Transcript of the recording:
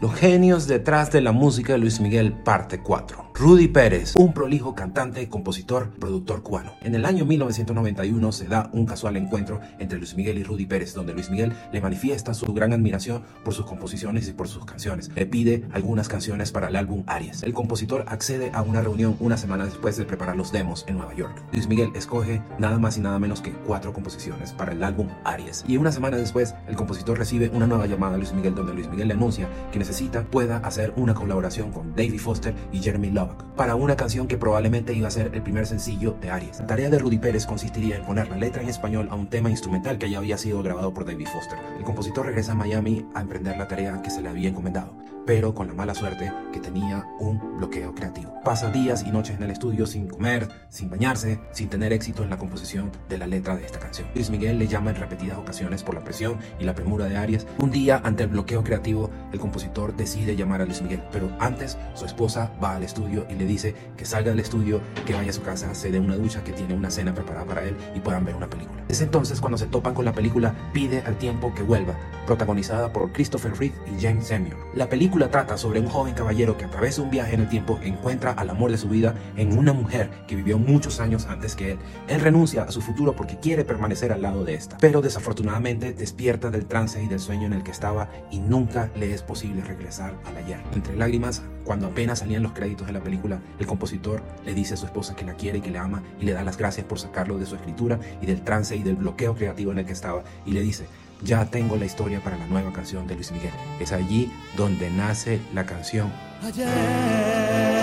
Los genios detrás de la música de Luis Miguel, parte 4. Rudy Pérez, un prolijo cantante, compositor, productor cubano. En el año 1991 se da un casual encuentro entre Luis Miguel y Rudy Pérez, donde Luis Miguel le manifiesta su gran admiración por sus composiciones y por sus canciones. Le pide algunas canciones para el álbum Aries. El compositor accede a una reunión una semana después de preparar los demos en Nueva York. Luis Miguel escoge nada más y nada menos que cuatro composiciones para el álbum Aries. Y una semana después, el compositor recibe una nueva llamada a Luis Miguel, donde Luis Miguel le anuncia que necesita pueda hacer una colaboración con David Foster y Jeremy Para una canción que probablemente iba a ser el primer sencillo de Aries. La tarea de Rudy Pérez consistiría en poner la letra en español a un tema instrumental que ya había sido grabado por David Foster. El compositor regresa a Miami a emprender la tarea que se le había encomendado pero con la mala suerte que tenía un bloqueo creativo. Pasa días y noches en el estudio sin comer, sin bañarse, sin tener éxito en la composición de la letra de esta canción. Luis Miguel le llama en repetidas ocasiones por la presión y la premura de Aries. Un día, ante el bloqueo creativo, el compositor decide llamar a Luis Miguel, pero antes su esposa va al estudio y le dice que salga del estudio, que vaya a su casa, se dé una ducha, que tiene una cena preparada para él y puedan ver una película. Es entonces cuando se topan con la película Pide al tiempo que vuelva, protagonizada por Christopher Reeve y James Samuel. La película trata sobre un joven caballero que a través de un viaje en el tiempo encuentra al amor de su vida en una mujer que vivió muchos años antes que él. Él renuncia a su futuro porque quiere permanecer al lado de esta, pero desafortunadamente despierta del trance y del sueño en el que estaba y nunca le es posible regresar al ayer. Entre lágrimas, cuando apenas salían los créditos de la película, el compositor le dice a su esposa que la quiere y que le ama y le da las gracias por sacarlo de su escritura y del trance y del bloqueo creativo en el que estaba y le dice, ya tengo la historia para la nueva canción de Luis Miguel. Es allí donde nace la canción. ¿Cómo